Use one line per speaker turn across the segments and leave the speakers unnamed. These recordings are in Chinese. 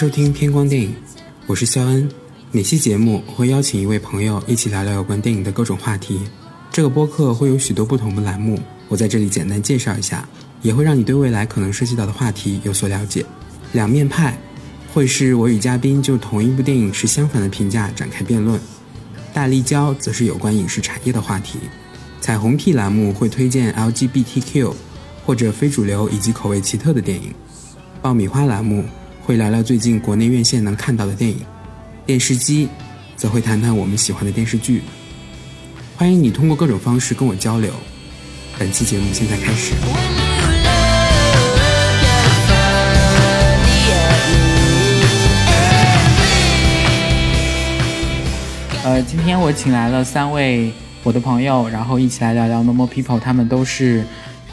收听偏光电影，我是肖恩。每期节目会邀请一位朋友一起聊聊有关电影的各种话题。这个播客会有许多不同的栏目，我在这里简单介绍一下，也会让你对未来可能涉及到的话题有所了解。两面派会是我与嘉宾就同一部电影持相反的评价展开辩论。大立交则是有关影视产业的话题。彩虹屁栏目会推荐 LGBTQ 或者非主流以及口味奇特的电影。爆米花栏目会聊聊最近国内院线能看到的电影。电视机则会谈谈我们喜欢的电视剧。欢迎你通过各种方式跟我交流。本期节目现在开始。呃，今天我请来了三位我的朋友，然后一起来聊聊 Normal People。他们都是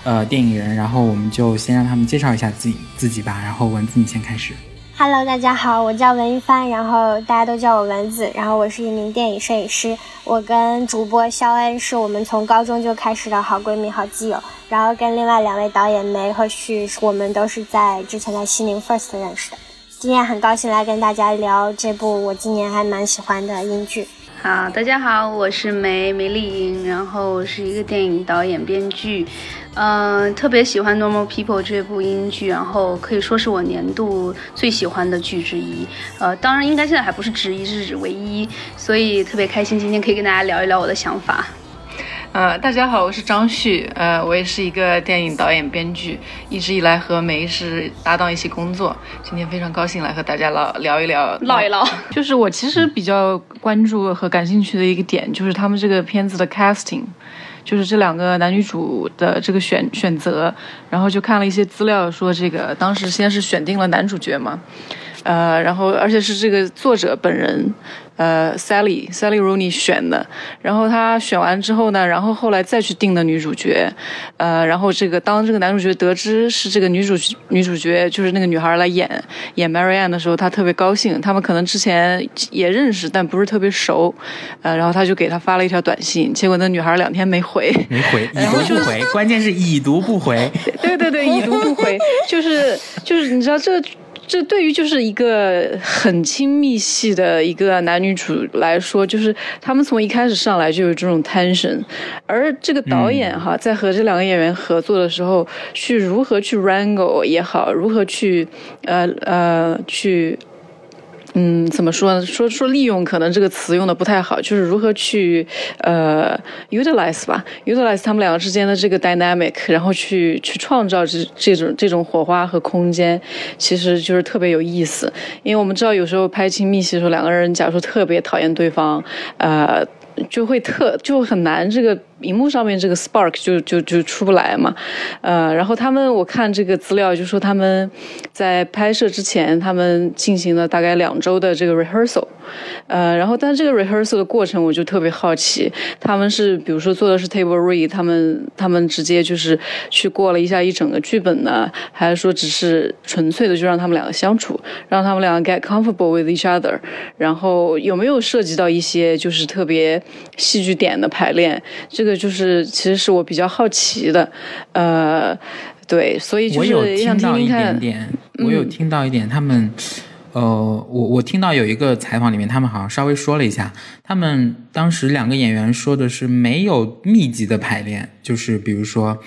呃电影人，然后我们就先让他们介绍一下自己自己吧。然后文字，你先开始。
Hello，大家好，我叫文一帆，然后大家都叫我文子，然后我是一名电影摄影师。我跟主播肖恩是我们从高中就开始的好闺蜜、好基友。然后跟另外两位导演梅和旭，我们都是在之前在西宁 First 认识的。今天很高兴来跟大家聊这部我今年还蛮喜欢的英剧。
好，大家好，我是梅梅丽英，然后是一个电影导演、编剧，嗯，特别喜欢《Normal People》这部英剧，然后可以说是我年度最喜欢的剧之一，呃，当然应该现在还不是之一，是唯一，所以特别开心今天可以跟大家聊一聊我的想法。
呃，大家好，我是张旭，呃，我也是一个电影导演、编剧，一直以来和梅是搭档一起工作。今天非常高兴来和大家唠聊一聊，
唠一唠。
就是我其实比较关注和感兴趣的一个点，就是他们这个片子的 casting，就是这两个男女主的这个选选择。然后就看了一些资料，说这个当时先是选定了男主角嘛，呃，然后而且是这个作者本人。呃，Sally Sally Rooney 选的，然后他选完之后呢，然后后来再去定的女主角，呃，然后这个当这个男主角得知是这个女主女主角就是那个女孩来演演 Marianne 的时候，他特别高兴。他们可能之前也认识，但不是特别熟，呃，然后他就给他发了一条短信，结果那女孩两天没回，
没回，已读不回，关键是已读不回。
对对对，已读不回，就是就是你知道这。这对于就是一个很亲密系的一个男女主来说，就是他们从一开始上来就有这种 tension，而这个导演哈，在和这两个演员合作的时候，去如何去 wrangle 也好，如何去呃呃去。嗯，怎么说呢？说说利用可能这个词用的不太好，就是如何去呃 utilize 吧，utilize 他们两个之间的这个 dynamic，然后去去创造这这种这种火花和空间，其实就是特别有意思。因为我们知道有时候拍亲密戏的时候，两个人假如说特别讨厌对方，呃，就会特就很难这个。荧幕上面这个 spark 就就就出不来嘛，呃，然后他们我看这个资料就说他们在拍摄之前，他们进行了大概两周的这个 rehearsal，呃，然后但这个 rehearsal 的过程我就特别好奇，他们是比如说做的是 table read，他们他们直接就是去过了一下一整个剧本呢，还是说只是纯粹的就让他们两个相处，让他们两个 get comfortable with each other，然后有没有涉及到一些就是特别戏剧点的排练？这这个就是，其实是我比较好奇的，呃，对，所以就是
想听
听看。
我有听到一点，他们。呃，我我听到有一个采访里面，他们好像稍微说了一下，他们当时两个演员说的是没有密集的排练，就是比如说，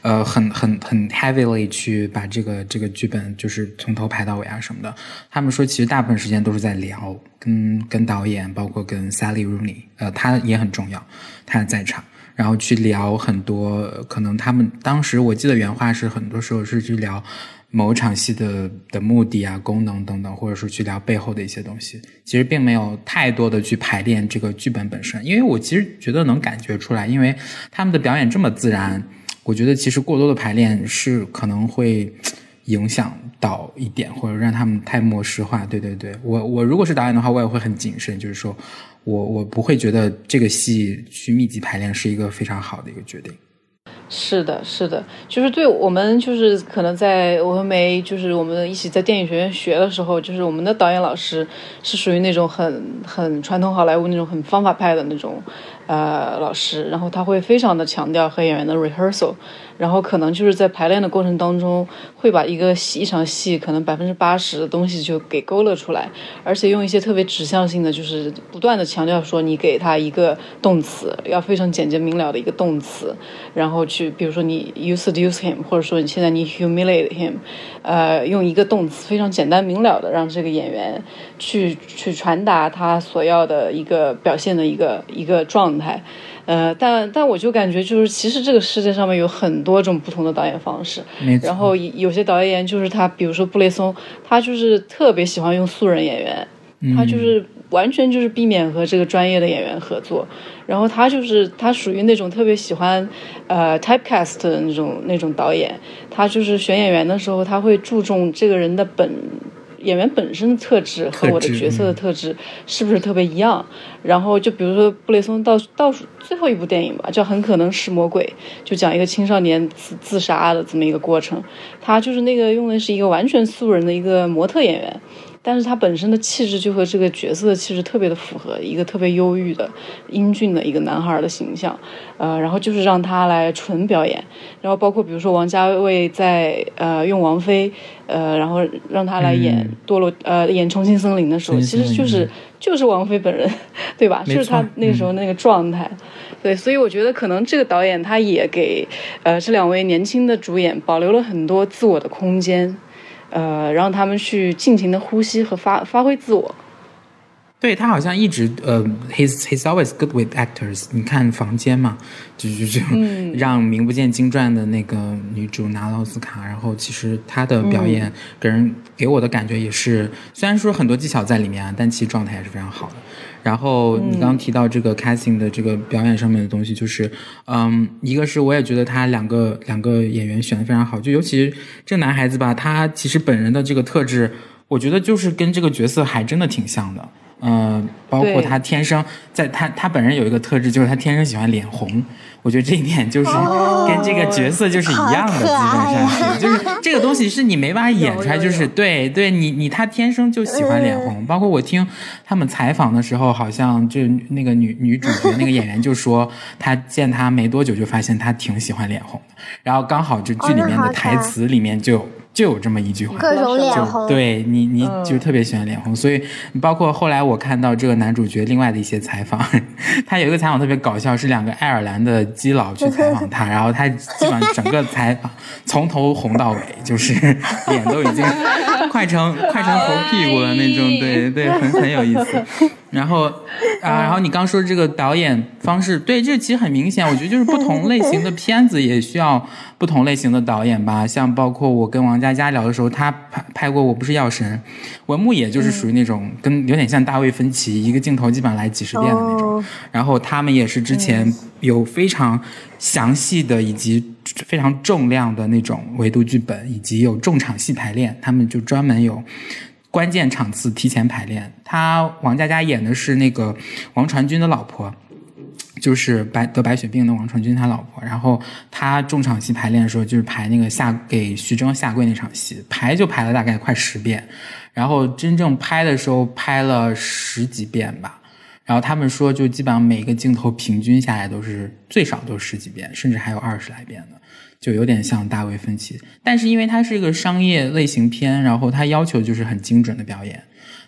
呃，很很很 heavily 去把这个这个剧本就是从头排到尾啊什么的。他们说其实大部分时间都是在聊，跟跟导演，包括跟 Sally Rooney，呃，他也很重要，他在场，然后去聊很多，可能他们当时我记得原话是很多时候是去聊。某场戏的的目的啊、功能等等，或者说去聊背后的一些东西，其实并没有太多的去排练这个剧本本身。因为我其实觉得能感觉出来，因为他们的表演这么自然，我觉得其实过多的排练是可能会影响到一点，或者让他们太模式化。对对对，我我如果是导演的话，我也会很谨慎，就是说我我不会觉得这个戏去密集排练是一个非常好的一个决定。
是的，是的，就是对我们，就是可能在我和梅，就是我们一起在电影学院学的时候，就是我们的导演老师是属于那种很很传统好莱坞那种很方法派的那种。呃，老师，然后他会非常的强调和演员的 rehearsal，然后可能就是在排练的过程当中，会把一个戏一场戏可能百分之八十的东西就给勾勒出来，而且用一些特别指向性的，就是不断的强调说，你给他一个动词，要非常简洁明了的一个动词，然后去，比如说你 you seduce him，或者说你现在你 humiliate him，呃，用一个动词非常简单明了的让这个演员去去传达他所要的一个表现的一个一个状。状态，呃，但但我就感觉就是，其实这个世界上面有很多种不同的导演方式，然后有些导演就是他，比如说布雷松，他就是特别喜欢用素人演员，他就是完全就是避免和这个专业的演员合作，然后他就是他属于那种特别喜欢呃 typecast 的那种那种导演，他就是选演员的时候，他会注重这个人的本。演员本身的特质和我的角色的特质是不是特别一样？然后就比如说布雷松倒倒数最后一部电影吧，叫《很可能是魔鬼》，就讲一个青少年自自杀的这么一个过程。他就是那个用的是一个完全素人的一个模特演员。但是他本身的气质就和这个角色的气质特别的符合，一个特别忧郁的、英俊的一个男孩的形象，呃，然后就是让他来纯表演，然后包括比如说王家卫在呃用王菲，呃，然后让他来演堕落，呃，演重庆森林的时候，其实就是就是王菲本人，对吧？就是他那个时候那个状态，对，所以我觉得可能这个导演他也给呃这两位年轻的主演保留了很多自我的空间。呃，让他们去尽情的呼吸和发发挥自我。
对他好像一直呃，he's he's always good with actors。你看《房间》嘛，就就就 让名不见经传的那个女主拿了奥斯卡。然后其实她的表演给人给我的感觉也是，虽然说很多技巧在里面啊，但其实状态也是非常好的。然后你刚刚提到这个 casting 的这个表演上面的东西，就是，嗯，一个是我也觉得他两个两个演员选的非常好，就尤其这男孩子吧，他其实本人的这个特质，我觉得就是跟这个角色还真的挺像的。嗯，包括他天生在他他本人有一个特质，就是他天生喜欢脸红。我觉得这一点就是跟这个角色就是一样的，基本上是，就是这个东西是你没法演出来，就是对对，你你他天生就喜欢脸红。包括我听他们采访的时候，好像就那个女女主角那个演员就说，她见他没多久就发现他挺喜欢脸红的。然后刚好就剧里面的台词里面就。就有这么一句话，
各种脸红，
对你，你就特别喜欢脸红，所以包括后来我看到这个男主角另外的一些采访，他有一个采访特别搞笑，是两个爱尔兰的基佬去采访他，然后他基本上整个采访从头红到尾，就是 脸都已经快成快成猴屁股了那种，对对，很很有意思。然后啊，然后你刚说这个导演方式，对，这其实很明显，我觉得就是不同类型的片子也需要不同类型的导演吧。像包括我跟王佳佳聊的时候，他拍拍过《我不是药神》，文牧野就是属于那种跟有点像大卫芬奇，一个镜头基本上来几十遍的那种。然后他们也是之前有非常详细的以及非常重量的那种维度剧本，以及有重场戏排练，他们就专门有。关键场次提前排练，他王佳佳演的是那个王传君的老婆，就是白得白血病的王传君他老婆。然后他重场戏排练的时候，就是排那个下给徐峥下跪那场戏，排就排了大概快十遍，然后真正拍的时候拍了十几遍吧。然后他们说，就基本上每个镜头平均下来都是最少都十几遍，甚至还有二十来遍的。就有点像大卫芬奇，但是因为它是一个商业类型片，然后它要求就是很精准的表演，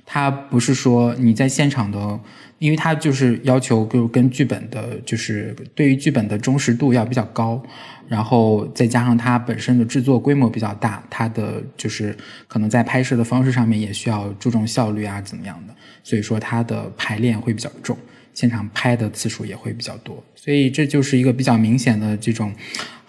它不是说你在现场的，因为它就是要求就跟剧本的，就是对于剧本的忠实度要比较高，然后再加上它本身的制作规模比较大，它的就是可能在拍摄的方式上面也需要注重效率啊怎么样的，所以说它的排练会比较重，现场拍的次数也会比较多，所以这就是一个比较明显的这种。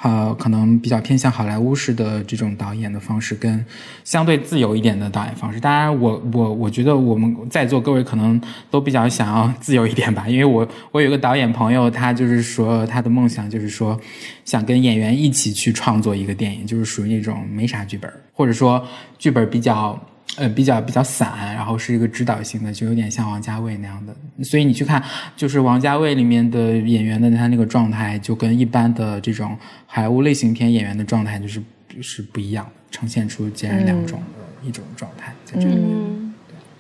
呃，可能比较偏向好莱坞式的这种导演的方式，跟相对自由一点的导演方式。当然，我我我觉得我们在座各位可能都比较想要自由一点吧，因为我 我有个导演朋友，他就是说他的梦想就是说想跟演员一起去创作一个电影，就是属于那种没啥剧本，或者说剧本比较呃，比较比较散，然后是一个指导性的，就有点像王家卫那样的。所以你去看，就是王家卫里面的演员的他那个状态，就跟一般的这种好莱坞类型片演员的状态就是是不一样的，呈现出截然两种的一种状态在这里面。
嗯，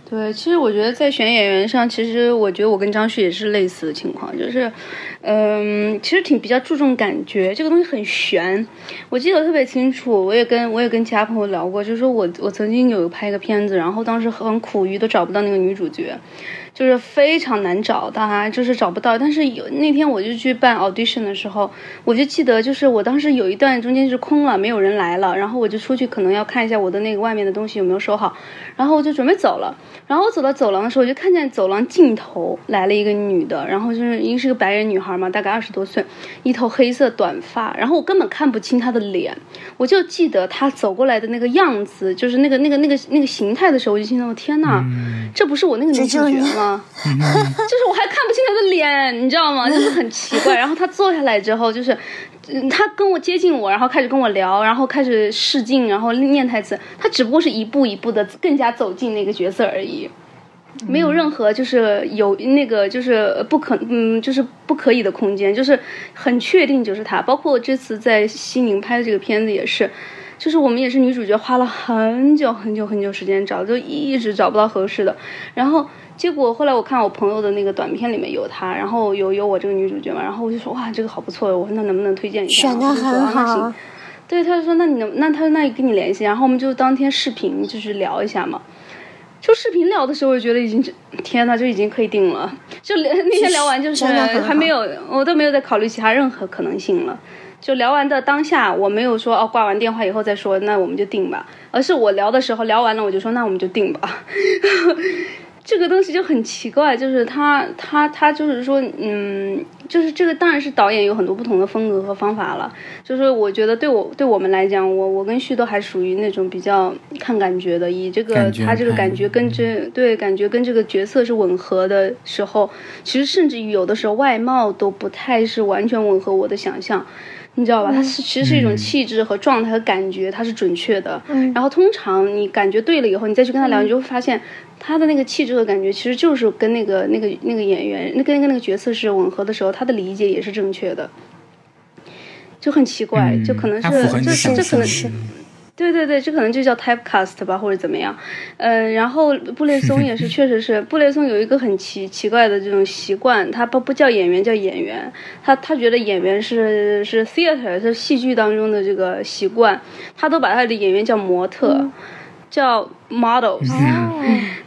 对，其实我觉得在选演员上，其实我觉得我跟张旭也是类似的情况，就是，嗯，其实挺比较注重感觉，这个东西很悬。我记得特别清楚，我也跟我也跟其他朋友聊过，就是说我我曾经有拍一个片子，然后当时很苦于都找不到那个女主角。就是非常难找，当然就是找不到。但是有那天我就去办 audition 的时候，我就记得就是我当时有一段中间是空了，没有人来了，然后我就出去可能要看一下我的那个外面的东西有没有收好，然后我就准备走了。然后我走到走廊的时候，我就看见走廊尽头来了一个女的，然后就是因为是个白人女孩嘛，大概二十多岁，一头黑色短发，然后我根本看不清她的脸，我就记得她走过来的那个样子，就是那个那个那个那个形态的时候，我就心想：天呐，这不是我那个女主角吗？就是我还看不清他的脸，你知道吗？就是很奇怪。然后他坐下来之后，就是，嗯，她跟我接近我，然后开始跟我聊，然后开始试镜，然后念台词。他只不过是一步一步的更加走进那个角色而已，没有任何就是有那个就是不可嗯就是不可以的空间，就是很确定就是他。包括我这次在西宁拍的这个片子也是。就是我们也是女主角，花了很久很久很久时间找，就一直找不到合适的。然后结果后来我看我朋友的那个短片里面有她，然后有有我这个女主角嘛，然后我就说哇这个好不错，我说那能不能推荐一下？
选的很好。
对，他就说那你能那他说那跟你联系，然后我们就当天视频就是聊一下嘛。就视频聊的时候，我觉得已经天呐，就已经可以定了。就那天聊完就是还没有，我都没有再考虑其他任何可能性了。就聊完的当下，我没有说哦，挂完电话以后再说，那我们就定吧。而是我聊的时候聊完了，我就说那我们就定吧。这个东西就很奇怪，就是他他他就是说，嗯，就是这个当然是导演有很多不同的风格和方法了。就是我觉得对我对我们来讲，我我跟旭都还属于那种比较看感觉的，以这个他这个感觉跟这对感觉跟这个角色是吻合的时候，其实甚至于有的时候外貌都不太是完全吻合我的想象。你知道吧？它是其实是一种气质和状态和感觉，它是准确的。
嗯。
然后通常你感觉对了以后，你再去跟他聊，你就会发现他的那个气质和感觉，其实就是跟那个那个那个演员，那跟那个那个角色是吻合的时候，他的理解也是正确的。就很奇怪，就可能是这这可能是。对对对，这可能就叫 typecast 吧，或者怎么样，嗯，然后布列松也是，确实是布列松有一个很奇奇怪的这种习惯，他不不叫演员叫演员，他他觉得演员是是 theater 是戏剧当中的这个习惯，他都把他的演员叫模特。叫 models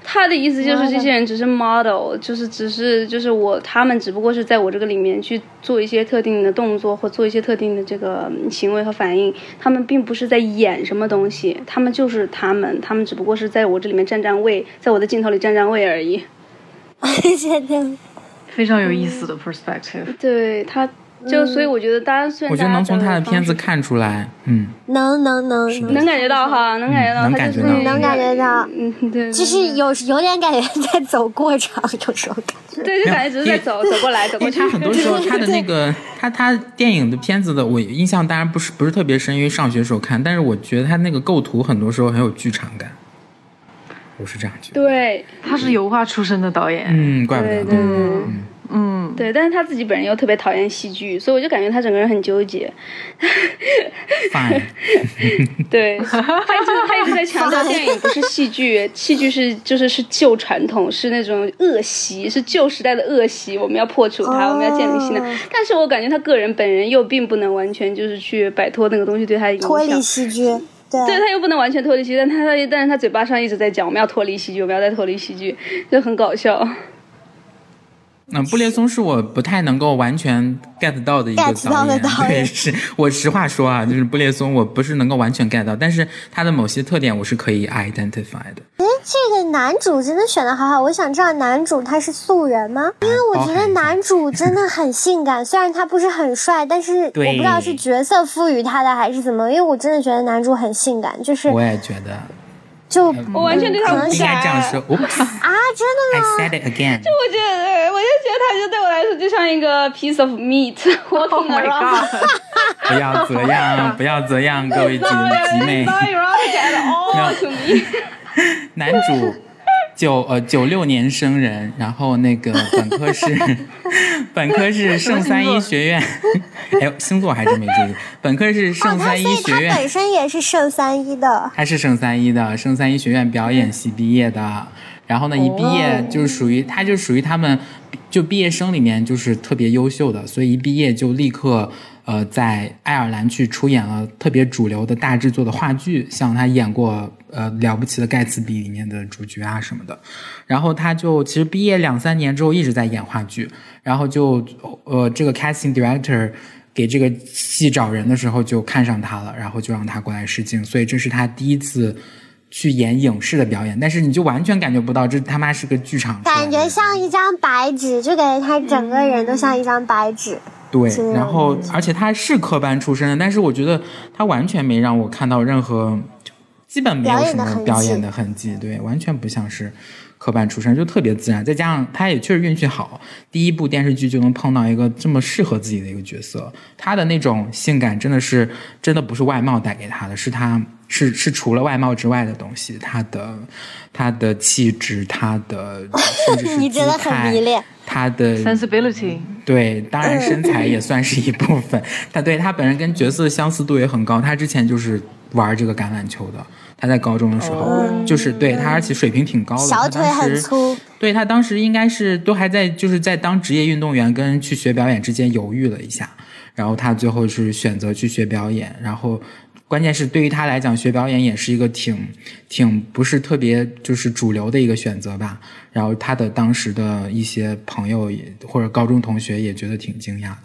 他的意思就是这些人只是 model，就是只是就是我他们只不过是在我这个里面去做一些特定的动作或做一些特定的这个行为和反应，他们并不是在演什么东西，他们就是他们，他们只不过是在我这里面站站位，在我的镜头里站站位而已。
非常有意思的 perspective。
对他。就所以我觉得大家虽然
我觉得能从他的片子看出来，嗯，
能能能
能感觉到哈，能感觉到，
能感觉到，
能感觉到，
嗯对，
就是有有点感觉在走过场，有时候感觉，
对，就感觉只是在走走过来走过去。
他很多时候 他的那个他他电影的片子的我印象当然不是不是特别深，因为上学时候看，但是我觉得他那个构图很多时候很有剧场感，我是这样觉得。
对，
他是油画出身的导演，
嗯，怪不得，
嗯。
嗯，
对，但是他自己本人又特别讨厌戏剧，所以我就感觉他整个人很纠结。对，他一直他一直在强调 电影不是戏剧，戏剧是就是是旧传统，是那种恶习，是旧时代的恶习，我们要破除它，我们要建立新的。但是我感觉他个人本人又并不能完全就是去摆脱那个东西对他的影响。
脱离戏剧，对，
对他又不能完全脱离戏剧，但他但是他嘴巴上一直在讲我们要脱离戏剧，我们要再脱离戏剧，就很搞笑。
嗯，布列松是我不太能够完全 get 到的一个导演，对，是我实话说啊，就是布列松，我不是能够完全 get 到，但是他的某些特点我是可以 identify 的。
哎，这个男主真的选的好好，我想知道男主他是素人吗？因为我觉得男主真的很 性感，虽然他不是很帅，但是我不知道是角色赋予他的还是怎么，因为我真的觉得男主很性感，就是
我也觉得。
就
我完全对他无
感
啊真的吗？
就我觉得我就觉得他就对我来说就像一个 piece of meat
oh my god
不要这样不要这样各位姐妹。
妹，不要救样
男主九呃九六年生人，然后那个本科是 本科是圣三一学院，哎呦星座还真没注意，本科是
哦，
圣三一学
所以他
院，
本身也是圣三一的。
他是圣三一的，圣三一学院表演系毕业的。然后呢，一毕业就是属于他，就属于他们就毕业生里面就是特别优秀的，所以一毕业就立刻呃在爱尔兰去出演了特别主流的大制作的话剧，像他演过呃《了不起的盖茨比》里面的主角啊什么的。然后他就其实毕业两三年之后一直在演话剧，然后就呃这个 casting director。给这个戏找人的时候就看上他了，然后就让他过来试镜，所以这是他第一次去演影视的表演，但是你就完全感觉不到这他妈是个剧场
感觉像一张白纸，就感觉他整个人都像一张白纸。
对然后而且他是科班出身的，但是我觉得他完全没让我看到任何，就基本没有什么表演的痕迹，对，完全不像是科班出身，就特别自然。再加上他也确实运气好，第一部电视剧就能碰到一个这么适合自己的一个角色，他的那种性感真的是真的不是外貌带给他的，是他是是除了外貌之外的东西，他的他的气质，他的 甚至是
你真的很
姿态
迷恋。
他的
sensibility，
对，当然身材也算是一部分。他对他本人跟角色相似度也很高。他之前就是玩这个橄榄球的，他在高中的时候、就是对他，而且水平挺高的。他
小腿
当时
很粗，
对他当时应该是都还在就是在当职业运动员跟去学表演之间犹豫了一下，然后他最后是选择去学表演，然后。关键是对于他来讲，学表演也是一个挺挺不是特别就是主流的一个选择吧。然后他的当时的一些朋友也或者高中同学也觉得挺惊讶的。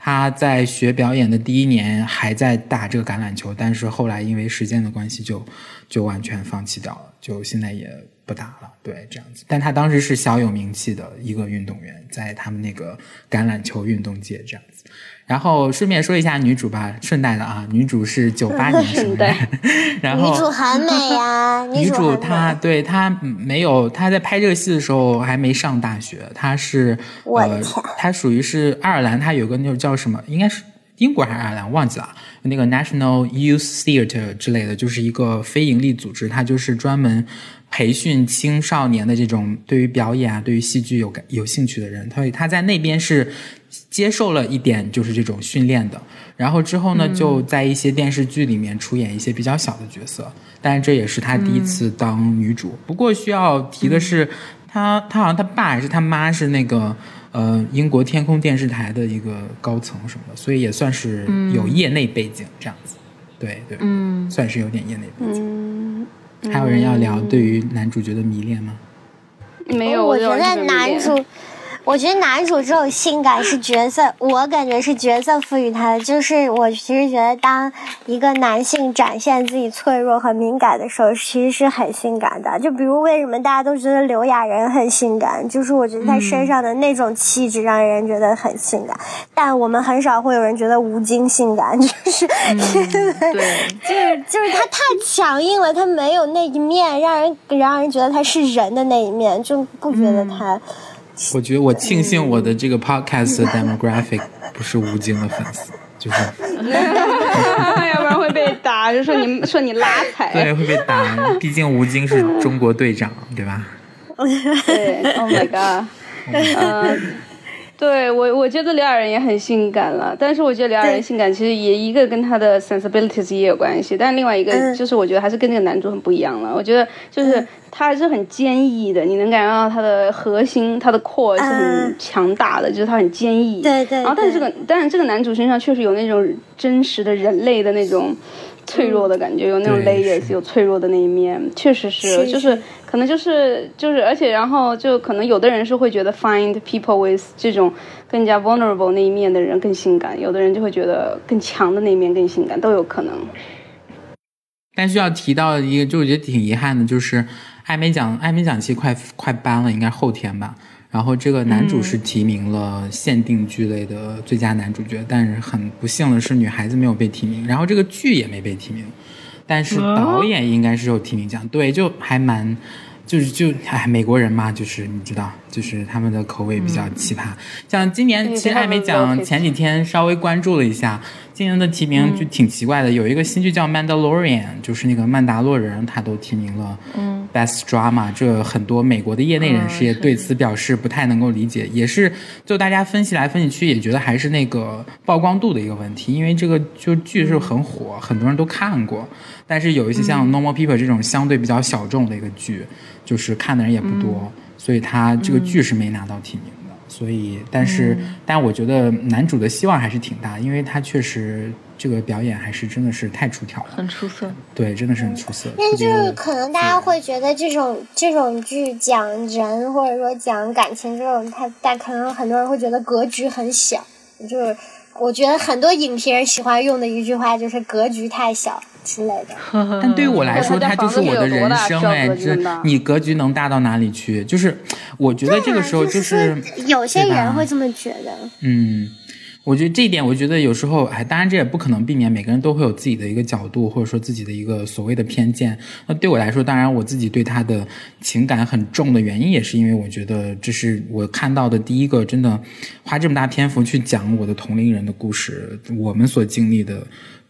他在学表演的第一年还在打这个橄榄球，但是后来因为时间的关系就就完全放弃掉了，就现在也不打了。对，这样子。但他当时是小有名气的一个运动员，在他们那个橄榄球运动界这样子。然后顺便说一下女主吧，顺带的啊，女主是九八年生人，然后
女主很美 呀、
女主。她对她没有，她在拍这个戏的时候还没上大学，她是呃
我的天，
她属于是爱尔兰，她有个那种叫什么，应该是英国还是爱尔兰，忘记了，那个 National Youth Theatre 之类的，就是一个非营利组织，它就是专门培训青少年的这种对于表演啊、对于戏剧有感有兴趣的人，所以她在那边是接受了一点就是这种训练的。然后之后呢，就在一些电视剧里面出演一些比较小的角色，但是这也是她第一次当女主。不过需要提的是，她她好像她爸还是她妈是那个呃英国天空电视台的一个高层什么的，所以也算是有业内背景这样子。对对，嗯，算是有点业内背景。
嗯，
还有人要聊对于男主角的迷恋吗？
没有，
我觉得男主，我觉得男主这种性感是角色，我感觉是角色赋予他的。就是我其实觉得，当一个男性展现自己脆弱和敏感的时候，其实是很性感的。就比如为什么大家都觉得刘亚仁很性感，就是我觉得他身上的那种气质让人觉得很性感。但我们很少会有人觉得吴京性感，就是、
对，
就是就是他太强硬了，他没有那一面让人让人觉得他是人的那一面，就不觉得他。
我觉得我庆幸我的这个 podcast demographic 不是吴京的粉丝，就是
要不然会被打，就说你说你拉踩。
对会被打，毕竟吴京是中国队长，对吧？
对，Oh my god，呃，对我我觉得刘亚仁也很性感了，但是我觉得刘亚仁性感其实也一个跟他的 sensibilities 也有关系，但另外一个
嗯
就是我觉得还是跟那个男主很不一样了。我觉得就是他还是很坚毅的，你能感觉到他的核心，他的 core 是很
嗯
强大的，就是他很坚毅。
对对
然后，但是这个，但是这个男主身上确实有那种真实的人类的那种脆弱的感觉，有那种 layers，有脆弱的那一面，确实是，
是
就是可能就是就是，而且然后就可能有的人是会觉得 find people with 这种更加 vulnerable 那一面的人更性感，有的人就会觉得更强的那一面更性感，都有可能。
但需要提到一个，就我觉得挺遗憾的，就是艾美奖，艾美奖其实快快颁了，应该后天吧。然后这个男主是提名了限定剧类的最佳男主角，但是很不幸的是女孩子没有被提名，然后这个剧也没被提名，但是导演应该是有提名奖，对，就还蛮。就是就哎，美国人嘛，就是你知道，就是他们的口味比较奇葩。像今年其实艾美奖前几天稍微关注了一下，今年的提名就挺奇怪的，有一个新剧叫《Mandalorian》，就是那个曼达洛人，他都提名了 Best Drama，这很多美国的业内人士也对此表示不太能够理解，也是就大家分析来分析去，也觉得还是那个曝光度的一个问题，因为这个就剧是很火，很多人都看过，但是有一些像《Normal People》这种相对比较小众的一个剧，就是看的人也不多，所以他这个剧是没拿到提名。的。所以，但是，但我觉得男主的希望还是挺大，因为他确实这个表演还是真的是太出挑了，
很出色。
对，真的是很出色。
但就是可能大家会觉得这种这种剧讲人或者说讲感情这种，他但可能很多人会觉得格局很小。就是我觉得很多影评人喜欢用的一句话就是格局太小之类的。
但对于我来说，它就是我的人生 哎，这你格局能大到哪里去？就是我觉得这个时候就是
有些人会这么觉得。
嗯，我觉得这一点，我觉得有时候，哎，当然这也不可能避免，每个人都会有自己的一个角度，或者说自己的一个所谓的偏见。那对我来说，当然我自己对他的情感很重的原因，也是因为我觉得这是我看到的第一个真的花这么大篇幅去讲我的同龄人的故事，我们所经历的。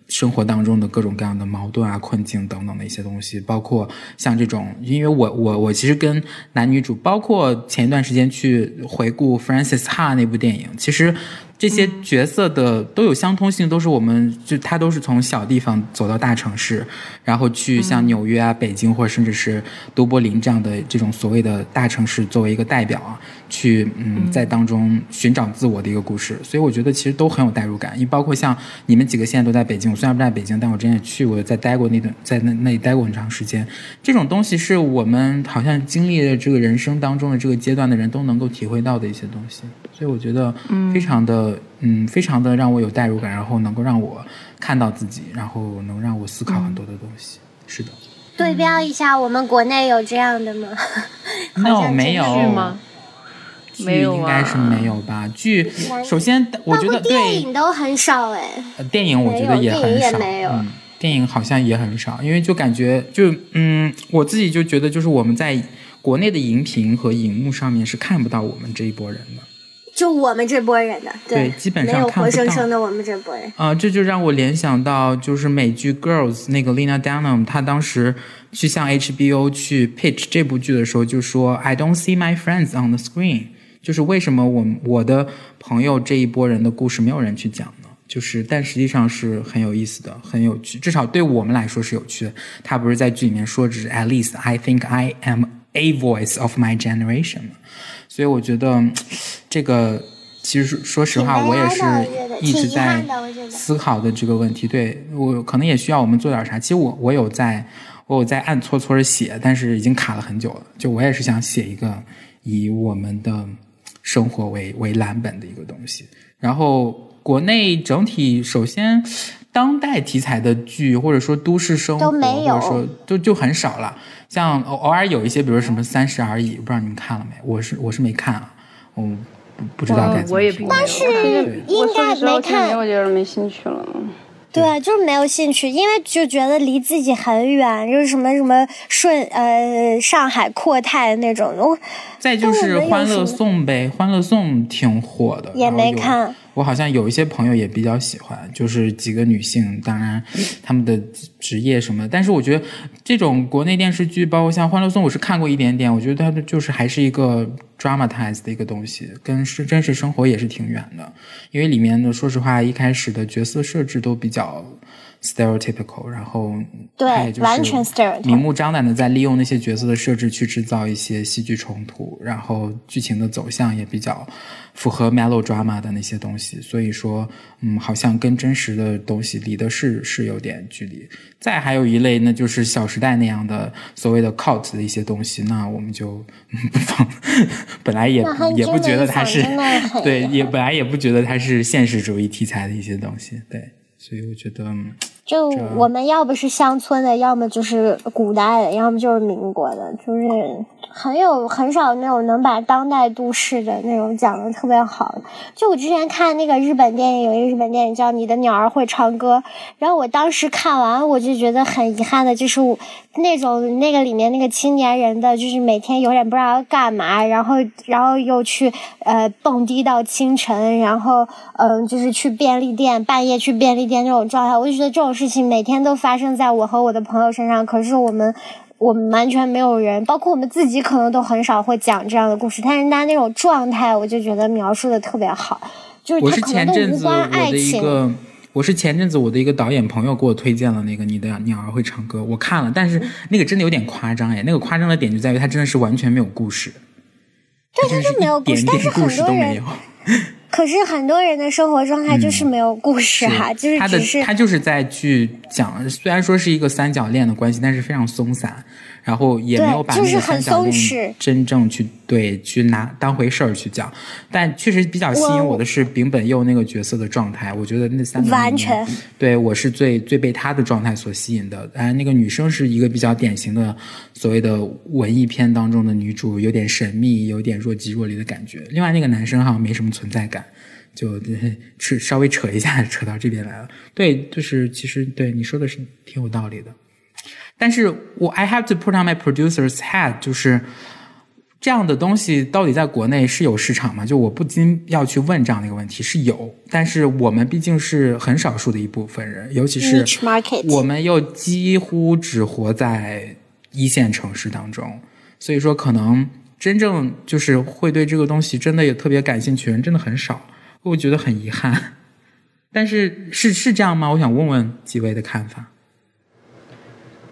生活当中的各种各样的矛盾啊、困境等等的一些东西，包括像这种，因为我我我其实跟男女主，包括前一段时间去回顾 Francis Ha 那部电影，其实这些角色的都有相通性，都是我们就他都是从小地方走到大城市，然后去像纽约啊、北京或者甚至是都柏林这样的这种所谓的大城市作为一个代表啊，去嗯在当中寻找自我的一个故事，所以我觉得其实都很有代入感。因为包括像你们几个现在都在北京，我虽然不在北京，但我之前也去过，在待过那段在那那里待过很长时间。这种东西是我们好像经历了这个人生当中的这个阶段的人都能够体会到的一些东西，所以我觉得非常的嗯非常的让我有代入感，然后能够让我看到自己，然后能让我思考很多的东西。是的，
对标一下，我们国内有这样的吗？好
那我没有？应该是没有吧？剧首先我觉得
包括电影都很少哎。
呃电影我觉得也很少，
也没有
嗯，电影好像也很少，因为就感觉就嗯，我自己就觉得就是我们在国内的荧屏和荧幕上面是看不到我们这一波人的。
就我们这波人的，
对基本上
没有活
看不到
生生的我们这波人。
啊、这就让我联想到就是美剧《Girls》那个 Lena Dunham，她当时去向 HBO 去 pitch 这部剧的时候就说：“I don't see my friends on the screen。”就是为什么我我的朋友这一波人的故事没有人去讲呢？就是，但实际上是很有意思的，很有趣，至少对我们来说是有趣的。他不是在剧里面说，只是 At least I think I am a voice of my generation 嘛。所以我觉得嗯这个其实说实话，我也是一直在思考的这个问题。对我可能也需要我们做点啥。其实我我有在，我有在暗搓搓的写，但是已经卡了很久了。就我也是想写一个以我们的生活为为蓝本的一个东西。然后国内整体首先。当代题材的剧，或者说都市生活，
都没有
或者说就就很少了。像偶偶尔有一些，比如什么《三十而已》，不知道你们看了没？我是我是没看啊，我不不知道该怎么说。
我也并没有。
是
对
应该没
我看
看，
我觉得没兴趣了。
对啊，就是没有兴趣，因为就觉得离自己很远，就是什么什么顺呃上海阔太那种，我
再就是《欢乐颂》呗，《欢乐颂》挺火的，
也没看。
我好像有一些朋友也比较喜欢，就是几个女性，当然她们的职业什么的。但是我觉得这种国内电视剧，包括像《欢乐颂》，我是看过一点点，我觉得它的就是还是一个 dramatize 的一个东西，跟是真实生活也是挺远的。因为里面的说实话，一开始的角色设置都比较 stereotypical，然后
对完全 stereotype
明目张胆的在利用那些角色的设置去制造一些戏剧冲突，然后剧情的走向也比较符合 melodrama 的那些东西，所以说，嗯，好像跟真实的东西离的是是有点距离。再还有一类，那就是《小时代》那样的所谓的 cult 的一些东西，那我们就嗯不放，本来也也不觉得它是对，也本来也不觉得它是现实主义题材的一些东西，对，所以我觉得。嗯
就我们要不是乡村的，要么就是古代的，要么就是民国的，就是很有很少那种能把当代都市的那种讲的特别好的。就我之前看那个日本电影，有一个日本电影叫《你的鸟儿会唱歌》，然后我当时看完我就觉得很遗憾的，就是那种那个里面那个青年人的，就是每天有点不知道要干嘛，然后然后又去呃蹦迪到清晨，然后嗯、就是去便利店半夜去便利店这种状态，我就觉得这种事情每天都发生在我和我的朋友身上，可是我们。我们完全没有人，包括我们自己，可能都很少会讲这样的故事。但是他那种状态，我就觉得描述的特别好，就是
我是
他可能都
前阵子
无关爱
我的一
情。
个，我是前阵子我的一个导演朋友给我推荐了那个《你的鸟儿会唱歌》，我看了，但是那个真的有点夸张哎，那个夸张的点就在于它真的是完全没有故事，
对，就没有故事，
一点
但是
点故
很多人
事都没有。，
可是很多人的生活状态就是没有故事哈、就是
他的
只是
他就是在去讲，虽然说是一个三角恋的关系，但是非常松散，然后也没有把那个三角
松弛
恋真正去对去拿当回事儿去讲。但确实比较吸引
我
我的是丙本佑那个角色的状态，我觉得那三个对我是最最被他的状态所吸引的。当然，那个女生是一个比较典型的所谓的文艺片当中的女主，有点神秘，有点若即若离的感觉。另外那个男生好像没什么存在感。就扯稍微扯一下，扯到这边来了。对，就是其实对你说的是挺有道理的。但是我 I have to put on my producer's hat，就是这样的东西到底在国内是有市场吗？就我不禁要去问这样的一个问题，是有，但是我们毕竟是很少数的一部分人，尤其是。我们又几乎只活在一线城市当中，所以说可能真正就是会对这个东西真的也特别感兴趣的人真的很少，我觉得很遗憾。但是是是这样吗？我想问问几位的看法。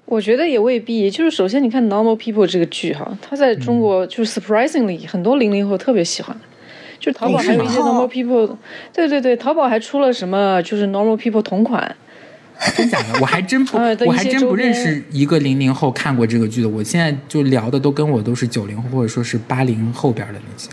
我觉得也未必，就是首先你看《Normal People》这个剧哈，它在中国就是 surprisingly 很多零零后特别喜欢，就是淘宝还有一些 Normal People，对对对，淘宝还出了什么就是 Normal People 同款，
真假的？我还真不，我还真不认识一个零零后看过这个剧的。我现在就聊的都跟我都是九零后或者说是八零后边的那些。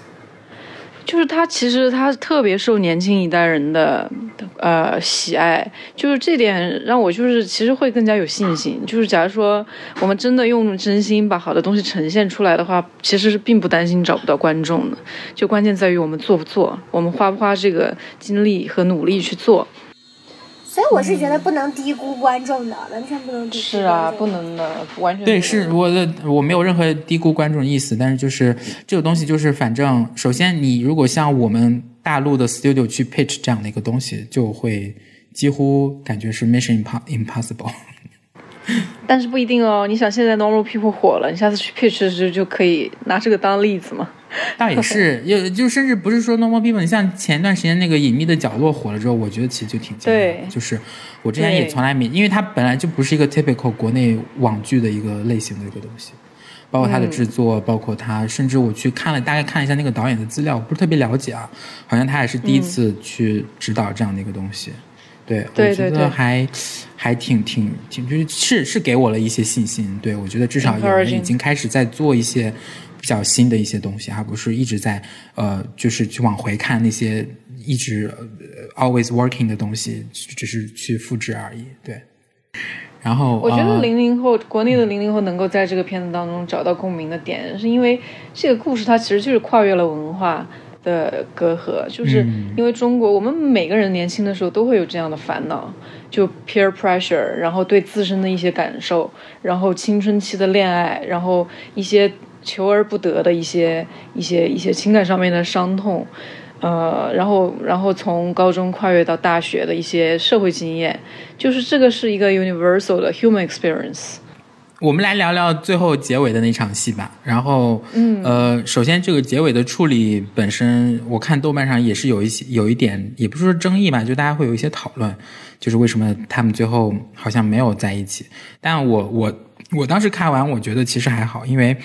就是他其实他特别受年轻一代人的呃喜爱，就是这点让我就是其实会更加有信心。就是假如说我们真的用真心把好的东西呈现出来的话，其实是并不担心找不到观众的，就关键在于我们做不做，我们花不花这个精力和努力去做。
所以我是觉得不能低估观众的，完全不能低估。
是啊，不。能的，完全
对，是我的，我没有任何低估观众的意思，但是就是这个东西，就是反正首先你如果像我们大陆的 studio 去 pitch 这样的一个东西，就会几乎感觉是 mission impo- impossible。
但是不一定哦。你想现在 Normal People 火了，你下次去 pitch 的时候就可以拿这个当例子嘛。
倒也是，有就甚至不是说 normal people，你像前段时间那个隐秘的角落火了之后，我觉得其实就挺惊讶的
对。
就是我之前也从来没，因为它本来就不是一个 typical 国内网剧的一个类型的一个东西，包括它的制作，包括它，甚至我去看了大概看了一下那个导演的资料，我不是特别了解啊，好像他也是第一次去指导这样的一个东西。对，我觉得还还挺挺挺，就是是是给我了一些信心。对我觉得至少有人已经开始在做一些比较新的一些东西，而不是一直在呃，就是去往回看那些一直、呃、always working 的东西，只是去复制而已。对，然后
我觉得
呃
零零后，国内的零零后能够在这个片子当中找到共鸣的点，是因为这个故事它其实就是跨越了文化的隔阂，就是
嗯
因为中国，我们每个人年轻的时候都会有这样的烦恼，就 peer pressure，然后对自身的一些感受，然后青春期的恋爱，然后一些求而不得的一些一些一些情感上面的伤痛。呃，然后，然后从高中跨越到大学的一些社会经验，就是这个是一个 universal 的 human experience。
我们来聊聊最后结尾的那场戏吧。然后，嗯，呃，首先这个结尾的处理本身，我看豆瓣上也是有一些有一点，也不是说争议吧，就大家会有一些讨论，就是为什么他们最后好像没有在一起。但我我我当时看完，我觉得其实还好，因为，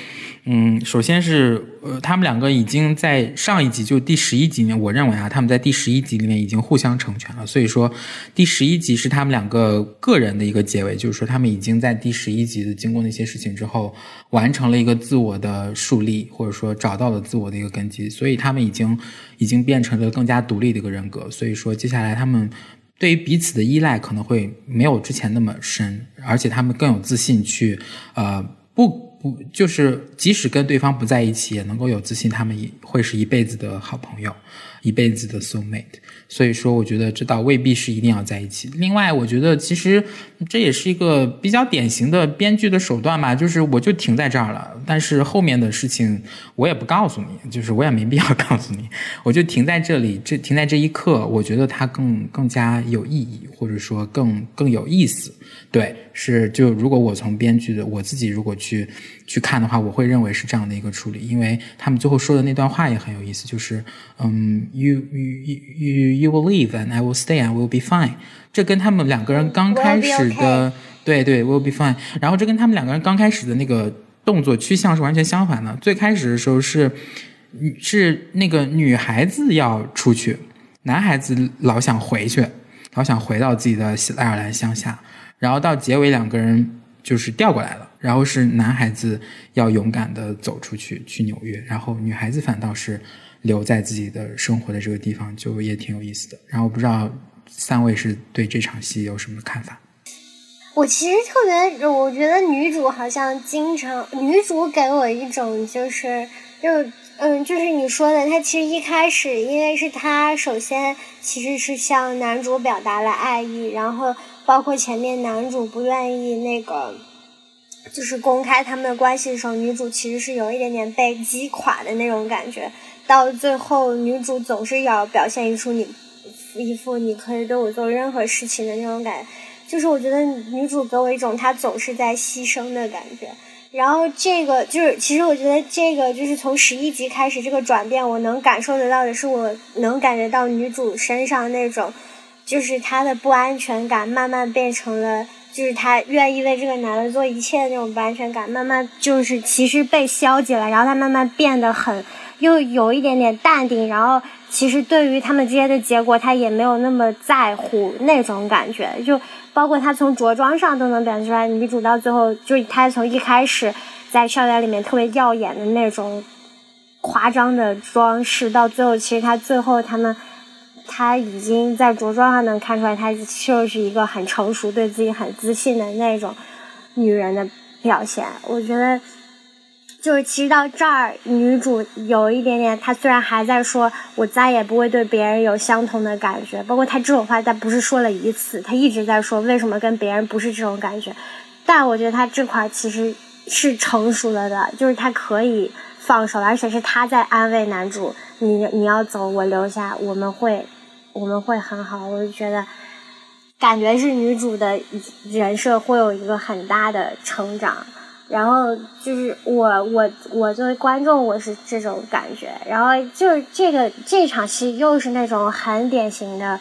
嗯，首先是呃，他们两个已经在上一集就第十一集里面，我认为啊，他们在第十一集里面已经互相成全了，所以说第十一集是他们两个个人的一个结尾，就是说他们已经在第十一集的经过那些事情之后，完成了一个自我的树立，或者说找到了自我的一个根基，所以他们已经已经变成了更加独立的一个人格，所以说接下来他们。对于彼此的依赖可能会没有之前那么深，而且他们更有自信去，呃，不不就是即使跟对方不在一起，也能够有自信，他们也会是一辈子的好朋友，一辈子的 soul mate。所以说，我觉得这倒未必是一定要在一起。另外，我觉得其实这也是一个比较典型的编剧的手段吧，就是我就停在这儿了，但是后面的事情我也不告诉你，就是我也没必要告诉你，我就停在这里，这停在这一刻，我觉得它更更加有意义，或者说更更有意思。对，是就如果我从编剧的我自己如果去去看的话，我会认为是这样的一个处理，因为他们最后说的那段话也很有意思，就是嗯，you you you you will leave and I will stay and will be fine。这跟他们两个人刚开始的对对 will be fine，然后这跟他们两个人刚开始的那个动作趋向是完全相反的。最开始的时候是是那个女孩子要出去，男孩子老想回去，老想回到自己的爱尔兰乡下。然后到结尾，两个人就是调过来了。然后是男孩子要勇敢的走出去，去纽约，然后女孩子反倒是留在自己的生活的这个地方，就也挺有意思的。然后不知道三位是对这场戏有什么看法？
我其实特别，我觉得女主好像经常，女主给我一种就是，就嗯，就是你说的，她其实一开始，因为是她首先其实是向男主表达了爱意，然后。包括前面男主不愿意那个，就是公开他们的关系的时候，女主其实是有一点点被击垮的那种感觉。到最后，女主总是要表现一出你一副你可以对我做任何事情的那种感。就是我觉得女主给我一种她总是在牺牲的感觉。然后这个就是，其实我觉得这个就是从十一集开始这个转变，我能感受得到的是，我能感觉到女主身上那种。就是她的不安全感慢慢变成了，就是她愿意为这个男的做一切的那种不安全感，慢慢就是其实被消解了，然后她慢慢变得很，又有一点点淡定，然后其实对于他们之间的结果，她也没有那么在乎那种感觉，就包括她从着装上都能表现出来，女主到最后就她从一开始在校园里面特别耀眼的那种夸张的装饰，到最后其实她最后他们。她已经在着装上能看出来，她就是一个很成熟、对自己很自信的那种女人的表现。我觉得，就是其实到这儿，女主有一点点，她虽然还在说“我再也不会对别人有相同的感觉”，包括她这种话，她不是说了一次，她一直在说为什么跟别人不是这种感觉。但我觉得她这块其实是成熟了的，就是她可以放手，而且是她在安慰男主：“你你要走，我留下，我们会。”我们会很好，我就觉得，感觉是女主的人设会有一个很大的成长，然后就是我我我作为观众我是这种感觉，然后就是这个这场戏又是那种很典型的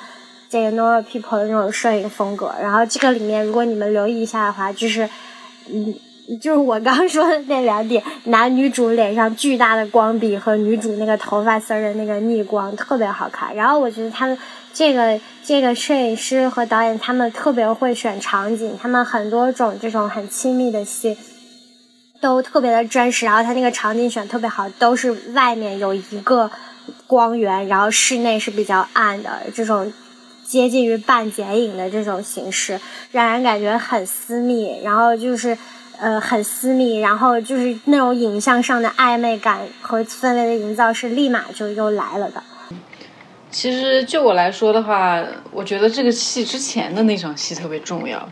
这个 normal people 的那种摄影风格，然后这个里面如果你们留意一下的话，就是嗯。就是我刚说的那两点，男女主脸上巨大的光比和女主那个头发丝儿的那个逆光特别好看。然后我觉得他们这个这个摄影师和导演他们特别会选场景，他们很多种这种很亲密的戏都特别的真实。然后他那个场景选特别好，都是外面有一个光源，然后室内是比较暗的这种接近于半剪影的这种形式，让人感觉很私密。然后就是。呃，很私密，然后就是那种影像上的暧昧感和氛围的营造是立马就又来了的。
其实就我来说的话，我觉得这个戏之前的那场戏特别重要。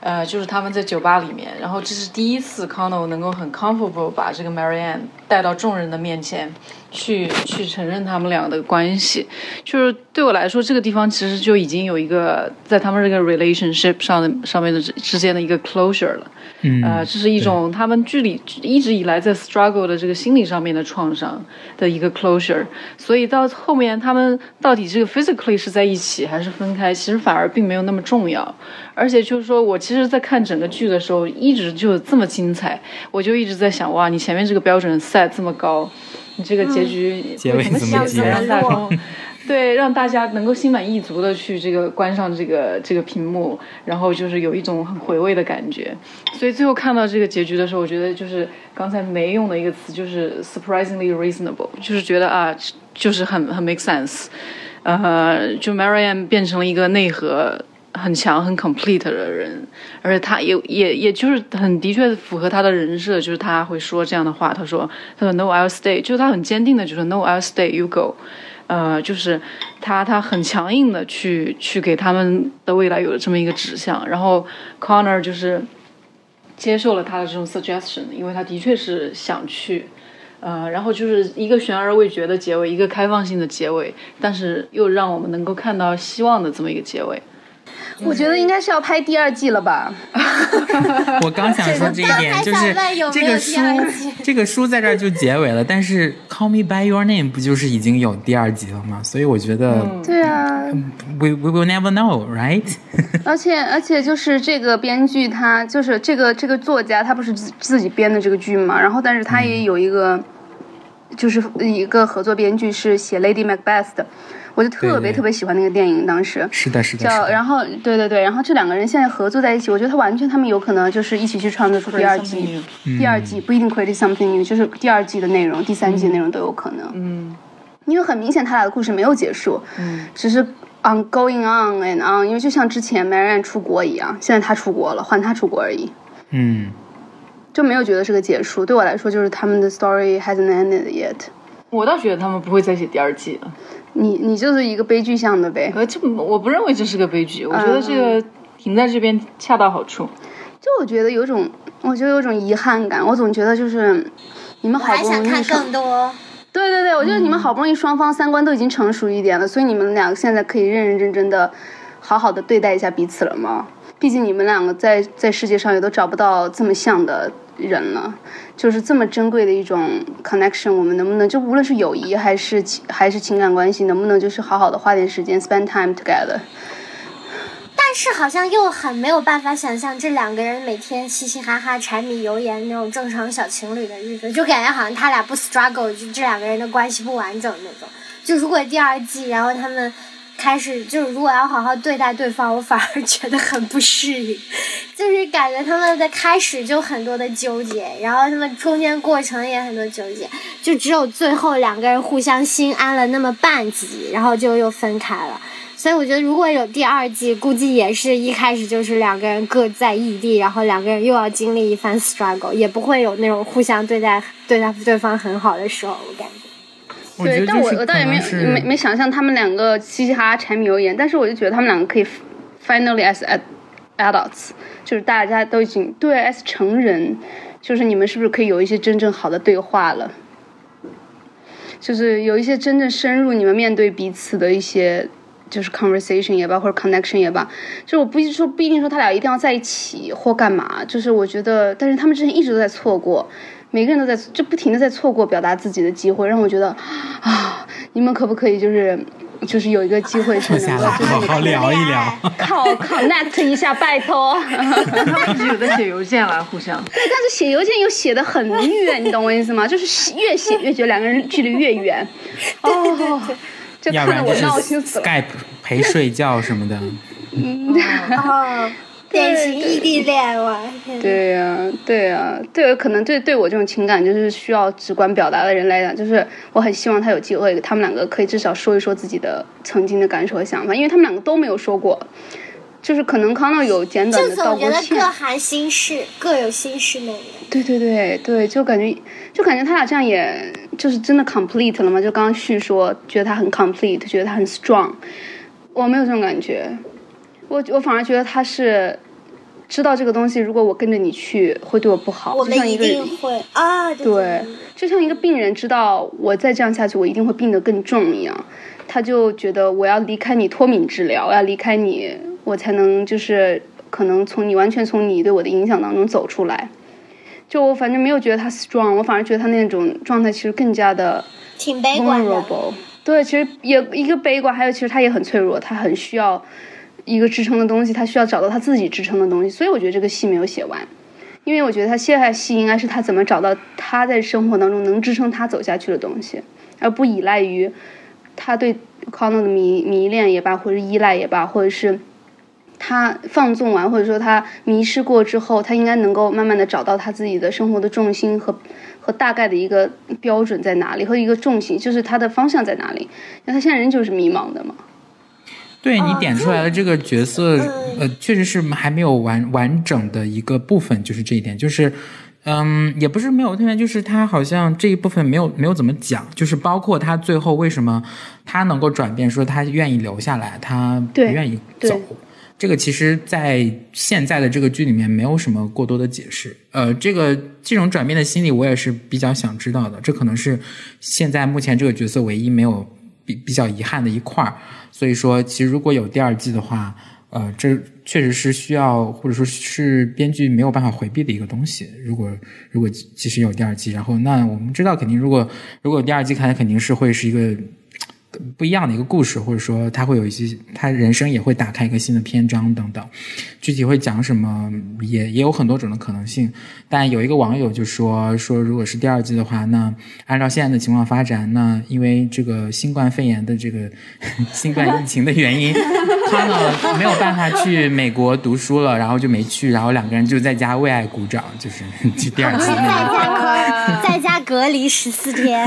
呃，就是他们在酒吧里面，然后这是第一次康纳能够很 comfortable 把这个 Marianne 带到众人的面前。去去承认他们俩的关系，就是对我来说，这个地方其实就已经有一个在他们这个 relationship 上的上面的之间的一个 closure 了。
嗯，
呃，这是一种他们距离一直以来在 struggle 的这个心理上面的创伤的一个 closure。所以到后面他们到底这个 physically 是在一起还是分开，其实反而并没有那么重要。而且就是说我其实，在看整个剧的时候，一直就这么精彩，我就一直在想，哇，你前面这个标准 set 这么高。你这个结局
为什么
想让大众对让大家能够心满意足的去这个关上这个这个屏幕，然后就是有一种很回味的感觉。所以最后看到这个结局的时候，我觉得就是刚才没用的一个词，就是 surprisingly reasonable，就是觉得啊，就是很很 make sense。呃，就 Marianne 变成了一个内核很强、很 complete 的人，而且他也也也就是很的确符合他的人设，就是他会说这样的话。他说：“他说 No, I'll stay。”就是他很坚定的，就是 No, I'll stay, you go。呃，就是他他很强硬的去去给他们的未来有了这么一个指向。然后 Connor 就是接受了他的这种 suggestion，因为他的确是想去。呃，然后就是一个悬而未决的结尾，一个开放性的结尾，但是又让我们能够看到希望的这么一个结尾。
我觉得应该是要拍第二季了吧。
我刚想说这一点，就是这个书，这个书在这儿就结尾了，但是《Call Me by Your Name》不就是已经有第二集了吗？所以我觉得，
对啊
，We We will never know, right？
而且而且就是这个编剧他就是这个这个作家他不是自自己编的这个剧嘛，然后但是他也有一个就是一个合作编剧是写《Lady Macbeth》的。我就特别特别喜欢那个电影，当时
是的，是的。
叫然后对对对，然后这两个人现在合作在一起，我觉得他完全他们有可能就是一起去创作出第二季，第二季不一定 create something new，就是第二季的内容、第三季的内容都有可能。
嗯，
因为很明显他俩的故事没有结束，
嗯，
只是 on going on and on，因为就像之前 Marianne 出国一样，现在他出国了，换他出国而已。
嗯，
就没有觉得是个结束。对我来说，就是他们的 story hasn't ended yet。
我倒觉得他们不会再写第二季了。
你你就是一个悲剧向的呗，
呃，这我不认为这是个悲剧，我觉得这个停在这边恰到好处。
就我觉得有种，我觉得有种遗憾感，我总觉得就是你们好不容易
看更多。
对对对，我觉得你们好不容易双方三观都已经成熟一点了，所以你们两个现在可以认认真真的好好的对待一下彼此了吗？毕竟你们两个在在世界上也都找不到这么像的。人了，就是这么珍贵的一种 connection，我们能不能就无论是友谊还是还是情感关系，能不能就是好好的花点时间 spend time together？
但是好像又很没有办法想象这两个人每天嘻嘻哈哈、柴米油盐那种正常小情侣的日子，就感觉好像他俩不 struggle，就这两个人的关系不完整那种。就如果第二季，然后他们。开始就是，如果要好好对待对方，我反而觉得很不适应，就是感觉他们的开始就很多的纠结，然后他们中间过程也很多纠结，就只有最后两个人互相心安了那么半集，然后就又分开了。所以我觉得如果有第二季，估计也是一开始就是两个人各在异地，然后两个人又要经历一番 struggle，也不会有那种互相对待对待对方很好的时候，我感觉。
对，但我我倒也没没没想象他们两个嘻嘻哈哈柴米油盐，但是我就觉得他们两个可以 finally as adults，就是大家都已经对 as 成人，就是你们是不是可以有一些真正好的对话了？就是有一些真正深入你们面对彼此的一些就是 conversation 也罢或者 connection 也罢，就我不一说不一定说他俩一定要在一起或干嘛，就是我觉得，但是他们之前一直都在错过。每个人都在就不停的在错过表达自己的机会，让我觉得啊，你们可不可以就是就是有一个机会是能够
好好聊一聊，
靠 connect 一下，拜托。
他们有在写邮件了，互相。
对，但是写邮件又写的很远，你懂我意思吗？就是越写越觉得两个人距离越远。哦，就看得我闹心死了。
Skype 陪睡觉什么的。
嗯。典型异地恋哇！
对呀，对呀，对，可能对对我这种情感就是需要直观表达的人来讲，就是我很希望他有机会，他们两个可以至少说一说自己的曾经的感受和想法，因为他们两个都没有说过，就是可能康乐有简短的道过歉，
各含心事，各有心事那种。
对对对对，就感觉就感觉他俩这样，也就是真的 complete 了嘛？就刚刚叙说，觉得他很 complete，觉得他很 strong，我没有这种感觉，我我反而觉得他是。知道这个东西，如果我跟着你去，会对我不好。
我们一定会啊，对，
就像一个病人知道我再这样下去，我一定会病得更重一样，他就觉得我要离开你脱敏治疗，我要离开你，我才能就是可能从你完全从你对我的影响当中走出来。就我反正没有觉得他 strong，我反而觉得他那种状态其实更加的
挺悲观的。
对，其实也一个悲观，还有其实他也很脆弱，他很需要。一个支撑的东西，他需要找到他自己支撑的东西，所以我觉得这个戏没有写完，因为我觉得他下来戏应该是他怎么找到他在生活当中能支撑他走下去的东西，而不依赖于他对 Cono 的迷迷恋也罢，或者依赖也罢，或者是他放纵完，或者说他迷失过之后，他应该能够慢慢的找到他自己的生活的重心和和大概的一个标准在哪里，和一个重心就是他的方向在哪里，因为他现在人就是迷茫的嘛。
对你点出来的这个角色，呃，确实是还没有完完整的一个部分，就是这一点，就是。嗯，也不是没有特别，就是他好像这一部分没有没有怎么讲，就是包括他最后为什么他能够转变，说他愿意留下来，他不愿意走，这个其实，在现在的这个剧里面没有什么过多的解释。呃，这个这种转变的心理，我也是比较想知道的。这可能是现在目前这个角色唯一没有比比较遗憾的一块儿。所以说，其实如果有第二季的话。呃，这确实是需要，或者说是编剧没有办法回避的一个东西。如果如果其实有第二季，然后那我们知道，肯定如果如果第二季看肯定是会是一个。不一样的一个故事，或者说他会有一些，他人生也会打开一个新的篇章等等。具体会讲什么，也也有很多种的可能性。但有一个网友就说说，如果是第二季的话，那按照现在的情况发展，那因为这个新冠肺炎的这个 新冠疫情的原因，他呢没有办法去美国读书了，然后就没去，然后两个人就在家为爱鼓掌，就是第二季。
在家在家隔离十四天。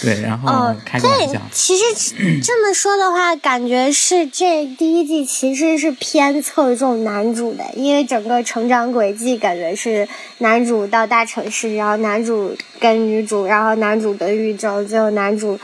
对，然后开个玩笑。
其实 这么说的话，感觉是这第一季其实是偏侧重男主的，因为整个成长轨迹感觉是男主到大城市，然后男主跟女主，然后男主得抑郁症，最后男主。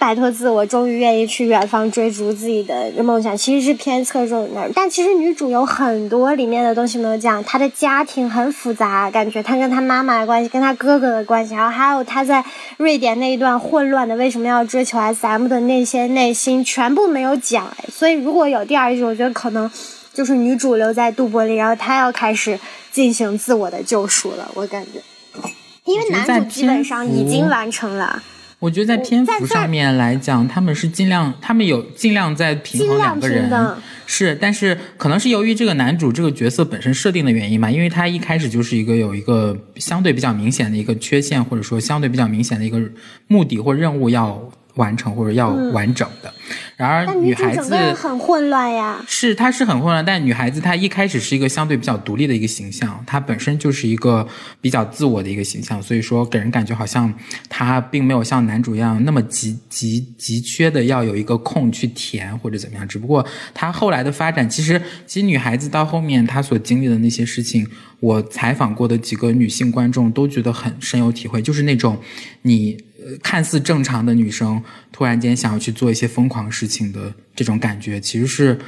摆脱自我，终于愿意去远方追逐自己的梦想，其实是偏侧重那儿。但其实女主有很多里面的东西没有讲，她的家庭很复杂，感觉她跟她妈妈的关系，跟她哥哥的关系，然后还有她在瑞典那一段混乱的为什么要追求 SM 的那些内心，全部没有讲。所以如果有第二季，我觉得可能就是女主留在杜柏林，然后她要开始进行自我的救赎了。我感觉，因为男主基本上已经完成了。
我觉得在篇幅上面来讲，他们是尽量，他们有尽量在平衡两个人，是，但是可能是由于这个男主这个角色本身设定的原因嘛，因为他一开始就是一个有一个相对比较明显的一个缺陷，或者说相对比较明显的一个目的或任务要。完成或者要完整的，然而女孩子
很混乱呀。
是，她是很混乱，但女孩子她一开始是一个相对比较独立的一个形象，她本身就是一个比较自我的一个形象，所以说给人感觉好像她并没有像男主一样那么急急急缺的要有一个空去填或者怎么样。只不过她后来的发展，其实其实女孩子到后面她所经历的那些事情，我采访过的几个女性观众都觉得很深有体会，就是那种你。看似正常的女生，突然间想要去做一些疯狂事情的这种感觉，其实是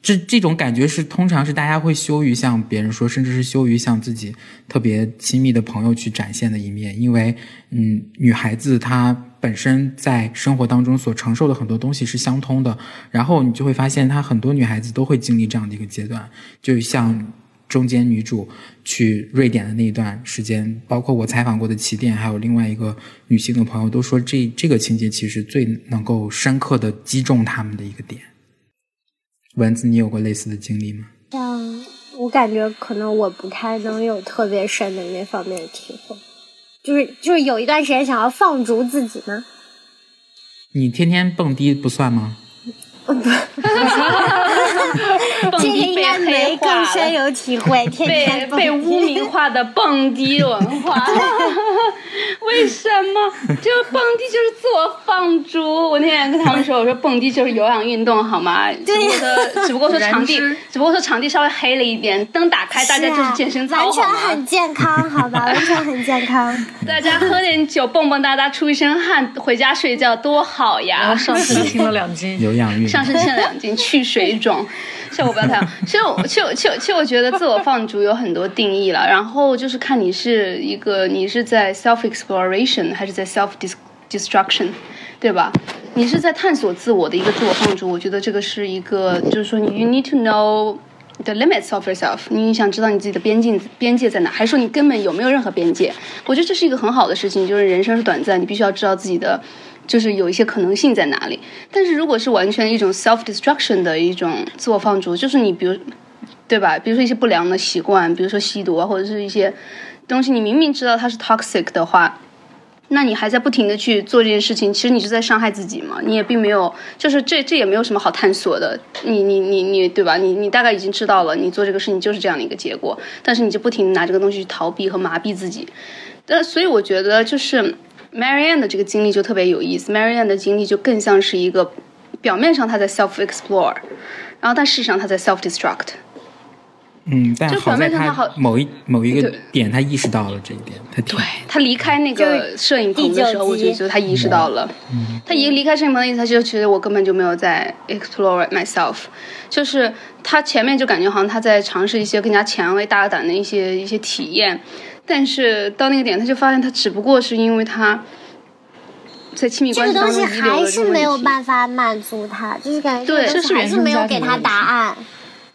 这这种感觉是通常是大家会羞于向别人说，甚至是羞于向自己特别亲密的朋友去展现的一面，因为嗯，女孩子她本身在生活当中所承受的很多东西是相通的，然后你就会发现，她很多女孩子都会经历这样的一个阶段，就像。中间女主去瑞典的那一段时间，包括我采访过的起点，还有另外一个女性的朋友都说，这这个情节其实最能够深刻的击中他们的一个点。蚊子，你有过类似的经历吗？
像我感觉可能我不太能有特别深的那方面的体会，就是就是有一段时间想要放逐自己吗？
你天天蹦迪不算吗？
不，这个应该没更深有体会。
被被污名化的蹦迪文化，为什么？就蹦迪就是自我放逐。我那天跟他们说，我说蹦迪就是有氧运动，好吗？只不过说，只不过说场地，只不过说场地稍微黑了一点，灯打开，大家就是健身操，
完全很健康，好吧？完全很健康。
大家喝点酒，蹦蹦哒哒，出一身汗，回家睡觉多好呀！
上身轻了两斤，
有氧运动。
上身欠两斤，去水肿，效果不要太好。其实，其实，其实，其实，我觉得自我放逐有很多定义了。然后就是看你是一个，你是在 self exploration 还是在 self destruction，对吧？你是在探索自我的一个自我放逐。我觉得这个是一个，就是说 you need to know the limits of yourself。你想知道你自己的边境边界在哪，还是说你根本有没有任何边界？我觉得这是一个很好的事情，就是人生是短暂，你必须要知道自己的。就是有一些可能性在哪里，但是如果是完全一种 self destruction 的一种自我放逐，就是你比如，对吧？比如说一些不良的习惯，比如说吸毒啊，或者是一些东西，你明明知道它是 toxic 的话，那你还在不停的去做这件事情，其实你是在伤害自己嘛？你也并没有，就是这这也没有什么好探索的，你你你你对吧？你你大概已经知道了，你做这个事情就是这样的一个结果，但是你就不停的拿这个东西去逃避和麻痹自己，但所以我觉得就是。Marianne 的这个经历就特别有意思，Marianne 的经历就更像是一个表面上他在 self explore，然后但事实上他在 self destruct。
嗯，但
就
好在
表面上他好
某一某一个点，他意识到了这一点，他对
他离开那个摄影棚的时候，我就觉得他意识到了。他一离开摄影棚的意思，他就觉得我根本就没有在 explore myself，就是他前面就感觉好像他在尝试一些更加前卫、大胆的一些一些体验，但是到那个点，他就发现他只不过是因为他在亲密关系当
个东西还
中遗留了这
是没有。办法满足他，就是感觉
对
这个东西还是没有给他答案。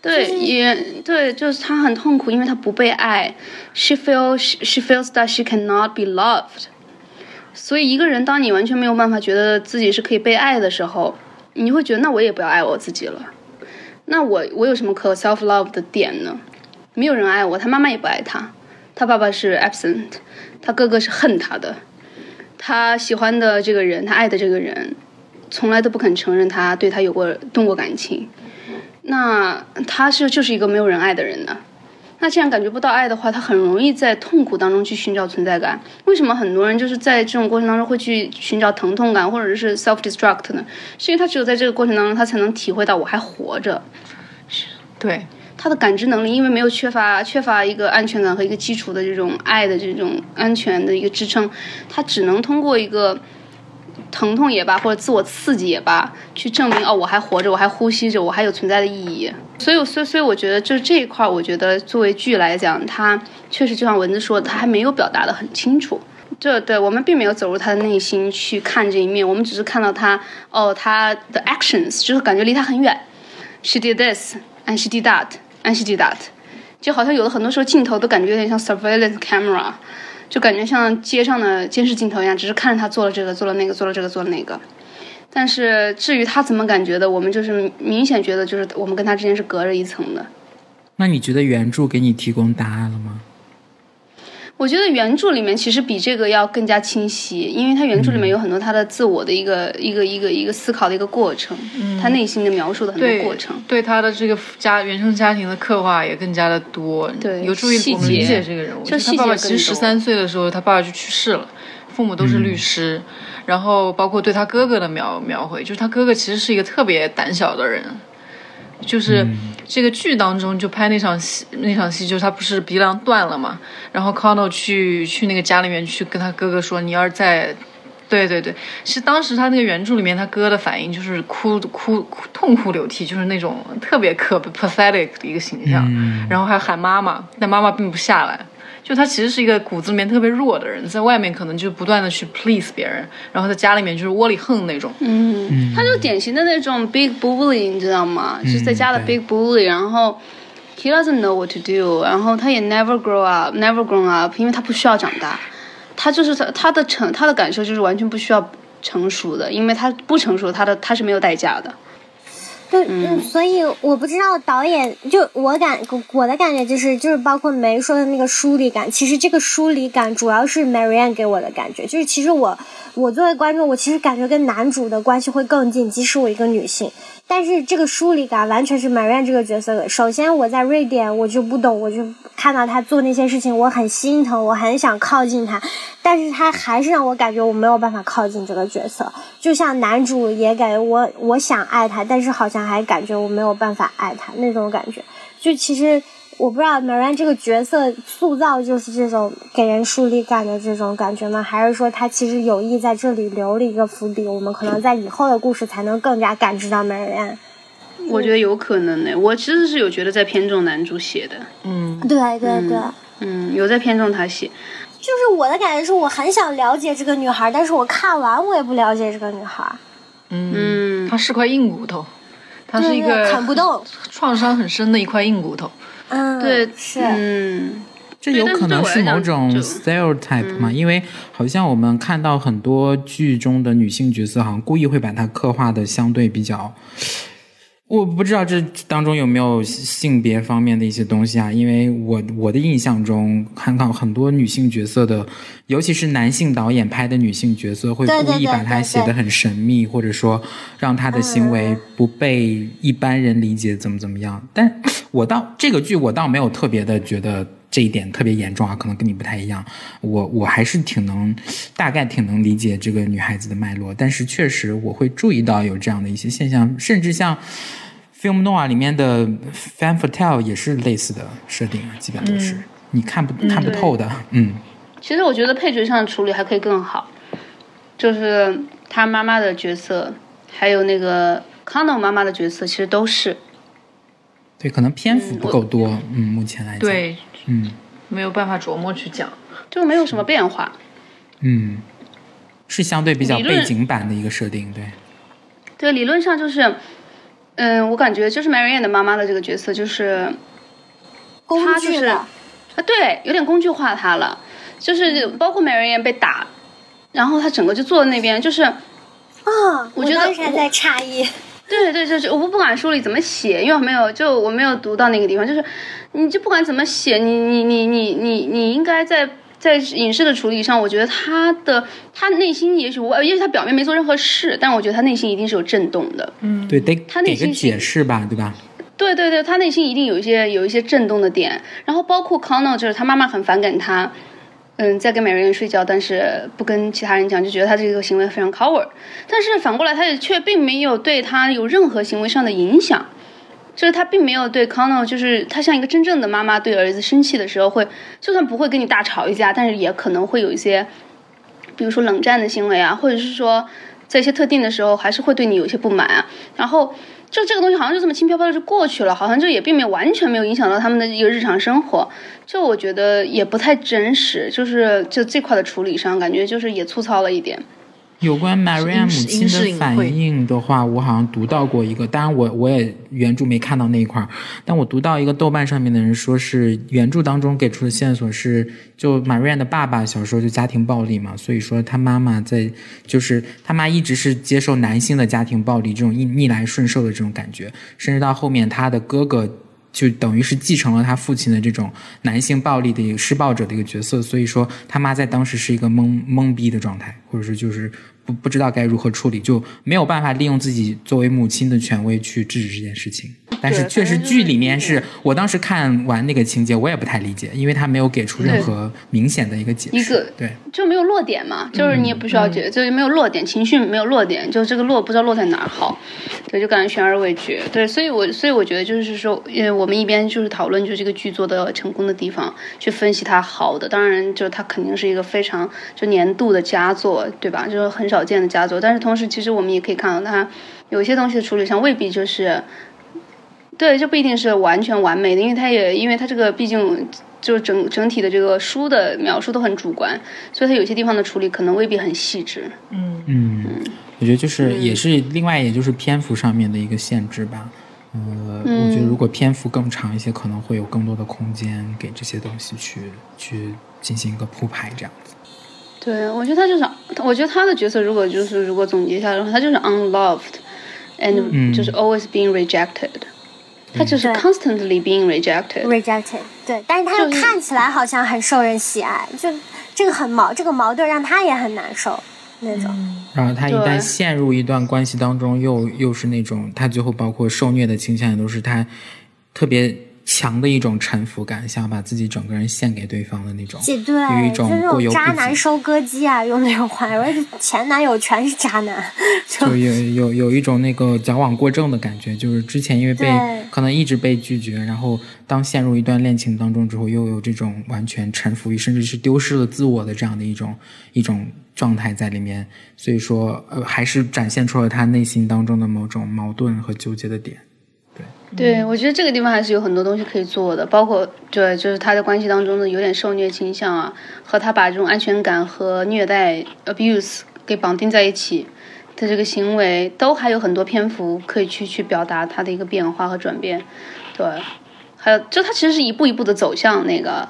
对，也对，就是他很痛苦，因为他不被爱。She feels she, she feels that she cannot be loved。所以一个人，当你完全没有办法觉得自己是可以被爱的时候，你会觉得那我也不要爱我自己了。那我我有什么可 self love 的点呢？没有人爱我，他妈妈也不爱他，他爸爸是 absent，他哥哥是恨他的，他喜欢的这个人，他爱的这个人，从来都不肯承认他对他有过动过感情。那他是就是一个没有人爱的人呢。那既然感觉不到爱的话，他很容易在痛苦当中去寻找存在感。为什么很多人就是在这种过程当中会去寻找疼痛感，或者是 self destruct 呢？是因为他只有在这个过程当中，他才能体会到我还活着。
对，
他的感知能力，因为没有缺乏缺乏一个安全感和一个基础的这种爱的这种安全的一个支撑，他只能通过一个疼痛也罢，或者自我刺激也罢，去证明哦，我还活着，我还呼吸着，我还有存在的意义。所以，所以，所以，我觉得就是这一块，我觉得作为剧来讲，它确实就像文字说的，它还没有表达的很清楚。这对我们并没有走入他的内心去看这一面，我们只是看到他哦，他的 actions 就是感觉离他很远。She did this and she did that and she did that，就好像有的很多时候镜头都感觉有点像 surveillance camera，就感觉像街上的监视镜头一样，只是看着他做了这个，做了那个，做了这个，做了那个。但是至于他怎么感觉的，我们就是明显觉得就是我们跟他之间是隔着一层的。
那你觉得原著给你提供答案了吗？
我觉得原著里面其实比这个要更加清晰，因为他原著里面有很多他的自我的一个、一个一个一个思考的一个过程，他内心的描述的很多过程。
对他的这个家原生家庭的刻画也更加的多，
对
有助于我们理解这个人物。
就
他爸爸其实十三岁的时候，他爸爸就去世了，父母都是律师，然后包括对他哥哥的描描绘，就是他哥哥其实是一个特别胆小的人，就是这个剧当中就拍那场戏，那场戏就是他不是鼻梁断了嘛，然后 Connell 去去那个家里面去跟他哥哥说，你要是再对对对，是当时他那个原著里面，他哥的反应就是哭哭哭痛哭流涕，就是那种特别可 pathetic 的一个形象，然后还喊妈妈，但妈妈并不下来。就他其实是一个骨子里面特别弱的人，在外面可能就不断的去 please 别人，然后在家里面就是窝里横那种。
嗯，他就典型的那种 big bully，你知道吗？就是在家的 big bully，然后 he doesn't know what to do，然后他也 never grow up，never grown up，因为他不需要长大，他就是他他的成他的感受就是完全不需要成熟的，因为他不成熟，他的他是没有代价的。
对，嗯，所以我不知道导演就我感我的感觉就是就是包括梅说的那个疏离感，其实这个疏离感主要是 Marianne 给我的感觉，就是其实我我作为观众，我其实感觉跟男主的关系会更近，即使我一个女性，但是这个疏离感完全是 Marian 这个角色的。首先我在瑞典我就不懂，我就看到他做那些事情，我很心疼，我很想靠近他，但是他还是让我感觉我没有办法靠近这个角色，就像男主也感觉我我想爱他，但是好像还感觉我没有办法爱他那种感觉。就其实我不知道 Marianne 这个角色塑造就是这种给人疏离感的这种感觉吗？还是说他其实有意在这里留了一个伏笔，我们可能在以后的故事才能更加感知到 Marianne？
我觉得有可能呢，我其实是有觉得在偏重男主写的，
嗯，
对对对。
嗯，有在偏重他写。
就是我的感觉是我很想了解这个女孩，但是我看完我也不了解这个女孩，
嗯，
她是块硬骨头，她是一个
砍不动。
创伤很深的一块硬骨头。
嗯，
对，
是，
嗯，
这有可能是某种 stereotype 嘛？因为好像我们看到很多剧中的女性角色，好像故意会把她刻画的相对比较。我不知道这当中有没有性别方面的一些东西啊？因为我我的印象中，看到很多女性角色的，尤其是男性导演拍的女性角色，会故意把她写的很神秘，或者说让她的行为不被一般人理解，怎么怎么样。但我倒这个剧我倒没有特别的觉得这一点特别严重啊，可能跟你不太一样。我我还是挺能，大概挺能理解这个女孩子的脉络，但是确实我会注意到有这样的一些现象，甚至像《Film Noir》里面的 Fan Fatale 也是类似的设定啊，基本都是、你看不看不透的，嗯。
其实我觉得配角上的处理还可以更好，就是他妈妈的角色，还有那个康诺妈妈的角色，其实都是。
对，可能篇幅不够多，嗯，目前来讲，
对，
嗯。
没有办法琢磨去讲。
就没有什么变化。
嗯，是相对比较背景版的一个设定，对，
对，理论上就是，嗯，我感觉就是 Marianne 的妈妈的这个角色，就是
工
她就是
具的，
啊，对，有点工具化她了，就是包括 Marianne 被打，然后她整个就坐在那边，就是
啊，
我觉得我
当时还在诧异，
对对，就是我不管书里怎么写，因为我没有，就我没有读到那个地方，就是你就不管怎么写，你你你你你你应该在在影视的处理上，我觉得他的他内心也许我，也许他表面没做任何事，但我觉得他内心一定是有震动的。
嗯对，得
他内
给个
心
解释吧，对吧？
对对对，他内心一定有一些有一些震动的点，然后包括 Connell，就是他妈妈很反感他，嗯，在跟美人睡觉，但是不跟其他人讲，就觉得他这个行为非常 coward，但是反过来他也却并没有对他有任何行为上的影响，就是他并没有对 Connell，就是他像一个真正的妈妈对儿子生气的时候会，就算不会跟你大吵一架，但是也可能会有一些，比如说冷战的行为啊，或者是说在一些特定的时候还是会对你有些不满啊，然后。就这个东西好像就这么轻飘飘的就过去了，好像就也并没有完全没有影响到他们的一个日常生活，就我觉得也不太真实，就是就这块的处理上感觉就是也粗糙了一点。
有关 Marianne 母亲的反应的话，我好像读到过一个，当然我我也原著没看到那一块儿，但我读到一个豆瓣上面的人说是原著当中给出的线索是，就 Marianne 的爸爸小时候就家庭暴力嘛，所以说他妈妈在就是他妈一直是接受男性的家庭暴力这种逆逆来顺受的这种感觉，甚至到后面他的哥哥。就等于是继承了他父亲的这种男性暴力的一个施暴者的一个角色，所以说他妈在当时是一个懵懵逼的状态，或者是就是不不知道该如何处理，就没有办法利用自己作为母亲的权威去制止这件事情。但是确实剧里面是我当时看完那个情节，我也不太理解，因为他没有给出任何明显的一个解释。
一个
对，
就没有落点嘛，就是你也不需要觉，就是没有落点，情绪没有落点，就这个落不知道落在哪儿好，对，就感觉悬而未决，对，所以我所以我觉得就是说，呃，我们一边就是讨论就是这个剧做的成功的地方，去分析它好的，当然就是它肯定是一个非常就年度的佳作，对吧？就是很少见的佳作，但是同时其实我们也可以看到它有些东西的处理上未必就是。对，这不一定是完全完美的，因为它也因为它这个毕竟就整整体的这个书的描述都很主观，所以它有些地方的处理可能未必很细致。
嗯，我觉得就是也是另外也就是篇幅上面的一个限制吧。呃，我觉得如果篇幅更长一些，可能会有更多的空间给这些东西去去进行一个铺排，这样子。
对，我觉得他就是，我觉得他的角色如果就是如果总结一下的话，他就是 unloved，and、
嗯
就是 always being rejected，他就是 constantly being rejected。
rejected，对，但是他又看起来好像很受人喜爱，就这个很矛，这个矛盾让他也很难受那种。
然后他一旦陷入一段关系当中，又又是那种他最后包括受虐的倾向，也都是他特别强的一种臣服感，想要把自己整个人献给对方的那种，
对，
有一种
渣男。收割机啊，用那种话，我前男友全是渣男，就
就有有有一种那个矫枉过正的感觉，就是之前因为被可能一直被拒绝，然后当陷入一段恋情当中之后，又有这种完全臣服于甚至是丢失了自我的这样的一种一种状态在里面，所以说呃还是展现出了他内心当中的某种矛盾和纠结的点。
对，我觉得这个地方还是有很多东西可以做的，包括对，就是他在关系当中的有点受虐倾向啊，和他把这种安全感和虐待 abuse 给绑定在一起的这个行为，都还有很多篇幅可以去去表达他的一个变化和转变。对，还有就他其实是一步一步的走向那个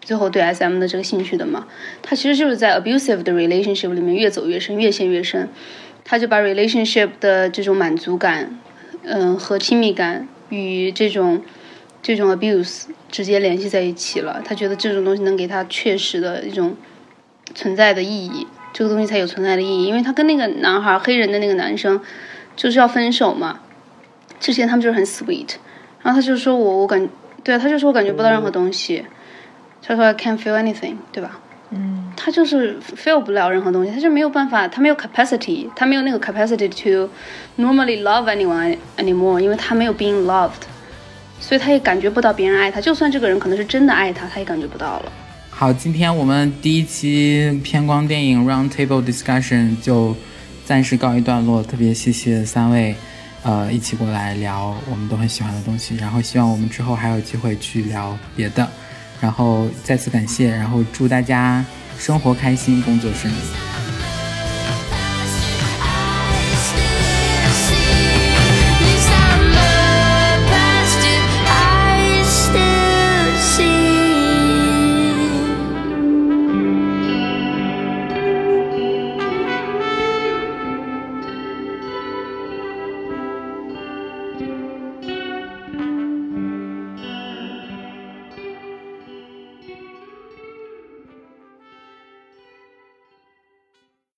最后对 SM 的这个兴趣的嘛，他其实就是在 abusive 的 relationship 里面越走越深，越陷越深，他就把 relationship 的这种满足感，嗯、和亲密感与这种这种 abuse 直接联系在一起了。他觉得这种东西能给他确实的一种存在的意义，这个东西才有存在的意义。因为他跟那个男孩黑人的那个男生就是要分手嘛，之前他们就是很 sweet，然后他就说我我感对啊，他就说我感觉不到任何东西。他说 I can't feel anything，对吧？嗯，他就是 feel 不了任何东西，他就没有办法，他没有 capacity，他没有那个 capacity to normally love anyone anymore，因为他没有 being loved，所以他也感觉不到别人爱他，就算这个人可能是真的爱他，他也感觉不到了。
好，今天我们第一期偏光电影 Round Table Discussion 就暂时告一段落，特别谢谢三位，呃，一起过来聊我们都很喜欢的东西，然后希望我们之后还有机会去聊别的。然后再次感谢，然后祝大家生活开心，工作顺利。